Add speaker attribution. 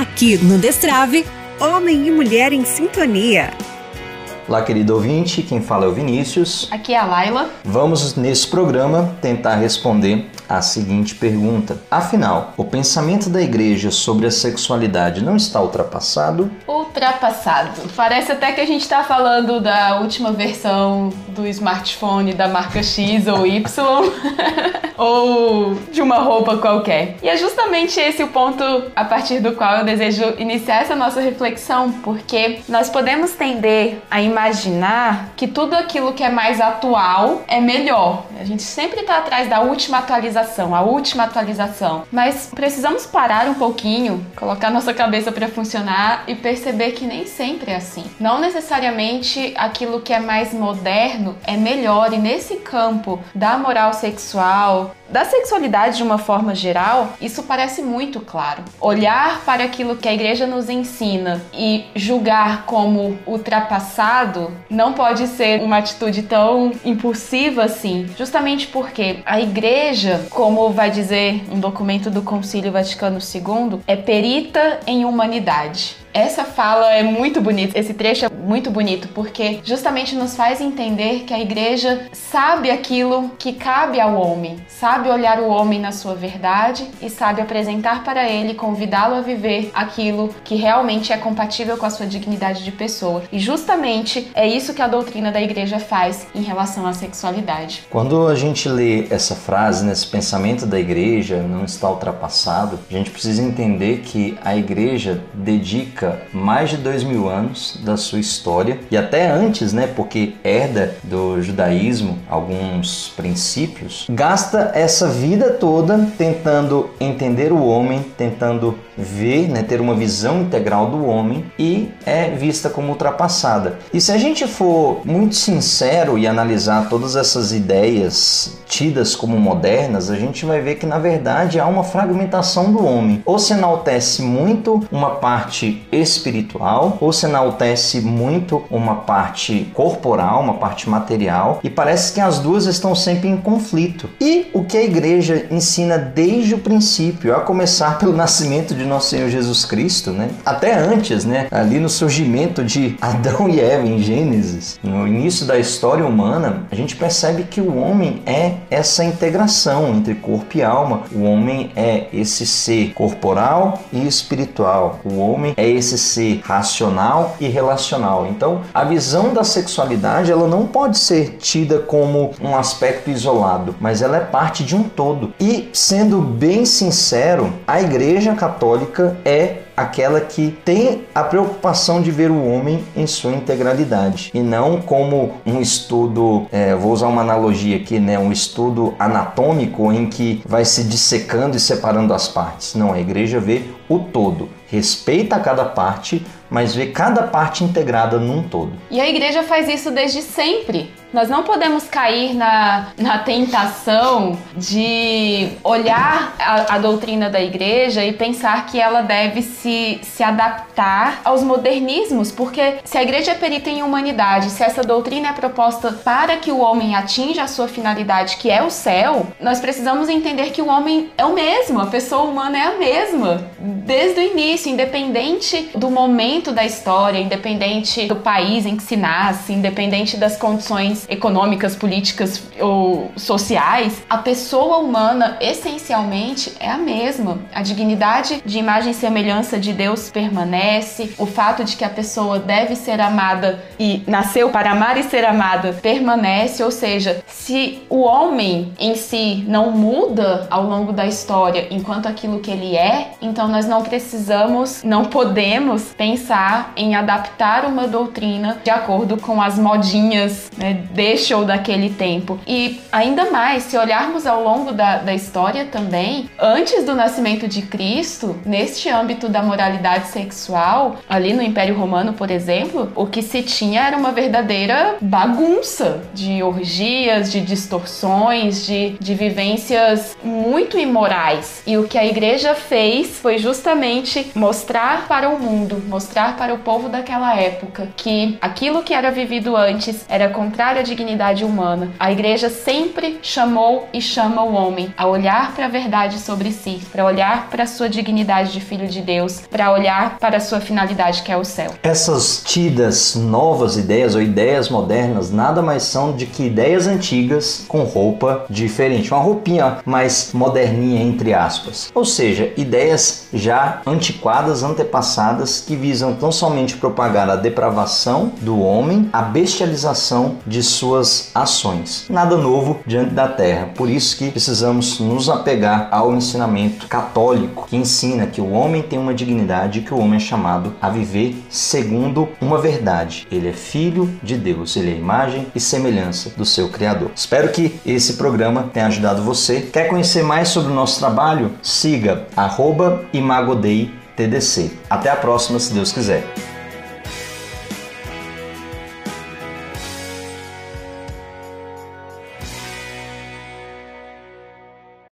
Speaker 1: Aqui no Destrave,
Speaker 2: Homem e Mulher em Sintonia.
Speaker 3: Olá, querido ouvinte, quem fala é o Vinícius.
Speaker 4: Aqui é a Laila.
Speaker 3: Vamos, nesse programa, tentar responder a seguinte pergunta: Afinal, o pensamento da igreja sobre a sexualidade não está ultrapassado?
Speaker 4: Ultrapassado. Parece até que a gente está falando da última versão do smartphone da marca X ou Y, ou de uma roupa qualquer. E é justamente esse o ponto a partir do qual eu desejo iniciar essa nossa reflexão, porque nós podemos tender a imaginar que tudo aquilo que é mais atual é melhor. A gente sempre está atrás da última atualização, a última atualização. Mas precisamos parar um pouquinho, colocar nossa cabeça para funcionar e perceber que nem sempre é assim. Não necessariamente aquilo que é mais moderno é melhor e nesse campo da moral sexual, da sexualidade de uma forma geral, isso parece muito claro. Olhar para aquilo que a igreja nos ensina e julgar como ultrapassado não pode ser uma atitude tão impulsiva assim, justamente porque a igreja, como vai dizer um documento do Concílio Vaticano II, é perita em humanidade. Essa fala é muito bonita, esse trecho é muito bonito porque justamente nos faz entender que a igreja sabe aquilo que cabe ao homem, sabe olhar o homem na sua verdade e sabe apresentar para ele, convidá-lo a viver aquilo que realmente é compatível com a sua dignidade de pessoa. E justamente é isso que a doutrina da igreja faz em relação à sexualidade.
Speaker 3: Quando a gente lê essa frase, nesse pensamento da igreja não está ultrapassado, a gente precisa entender que a igreja dedica mais de dois mil anos da sua história e até antes, né, porque herda do judaísmo alguns princípios, gasta essa vida toda tentando entender o homem, tentando ver, né, ter uma visão integral do homem e é vista como ultrapassada. E se a gente for muito sincero e analisar todas essas ideias tidas como modernas, a gente vai ver que na verdade há uma fragmentação do homem. Ou se enaltece muito uma parte espiritual, ou se enaltece muito uma parte corporal, uma parte material, e parece que as duas estão sempre em conflito. E o que a igreja ensina desde o princípio, a começar pelo nascimento de nosso Senhor Jesus Cristo, né? Até antes, né? Ali no surgimento de Adão e Eva em Gênesis, no início da história humana, a gente percebe que o homem é essa integração entre corpo e alma. O homem é esse ser corporal e espiritual. O homem é esse ser racional e relacional. Então, a visão da sexualidade, ela não pode ser tida como um aspecto isolado, mas ela é parte de um todo. E sendo bem sincero, a Igreja Católica é aquela que tem a preocupação de ver o homem em sua integralidade e não como um estudo, é, vou usar uma analogia aqui, né, um estudo anatômico em que vai se dissecando e separando as partes. Não, a igreja vê o todo, respeita cada parte, mas vê cada parte integrada num todo.
Speaker 4: E a igreja faz isso desde sempre. Nós não podemos cair na, na tentação de olhar a, a, doutrina da igreja e pensar que ela deve se, se adaptar aos modernismos, porque se a igreja é perita em humanidade, se essa doutrina é proposta para que o homem atinja a sua finalidade, que é o céu, nós precisamos entender que o homem é o mesmo, a pessoa humana é a mesma, desde o início, independente do momento da história, independente do país em que se nasce, independente das condições econômicas, políticas ou sociais, a pessoa humana essencialmente é a mesma. A dignidade de imagem e semelhança de Deus permanece, o fato de que a pessoa deve ser amada e nasceu para amar e ser amada permanece, ou seja, se o homem em si não muda ao longo da história enquanto aquilo que ele é, então nós não precisamos, não podemos pensar em adaptar uma doutrina de acordo com as modinhas né, deste ou daquele tempo. E ainda mais, se olharmos ao longo da, da história também, antes do nascimento de Cristo, neste âmbito da moralidade sexual, ali no Império Romano, por exemplo, o que se tinha era uma verdadeira bagunça de orgias, de distorções, de, de vivências muito imorais. E o que a igreja fez foi justamente mostrar para o mundo, mostrar para o povo daquela época que aquilo que era vivido antes era contrário a dignidade humana. A igreja sempre chamou e chama o homem a olhar para a verdade sobre si, para olhar para a sua dignidade de filho de Deus, para olhar para a sua finalidade que é o céu.
Speaker 3: Essas tidas novas ideias ou ideias modernas nada mais são de que ideias antigas com roupa diferente, uma roupinha mais moderninha entre aspas. Ou seja, ideias já antiquadas, antepassadas que visam tão somente propagar a depravação do homem, a bestialização de suas ações. Nada novo diante da terra. Por isso que precisamos nos apegar ao ensinamento católico que ensina que o homem tem uma dignidade e que o homem é chamado a viver segundo uma verdade. Ele é filho de Deus, ele é imagem e semelhança do seu Criador. Espero que esse programa tenha ajudado você. Quer conhecer mais sobre o nosso trabalho? Siga arroba. Até a próxima, se Deus quiser.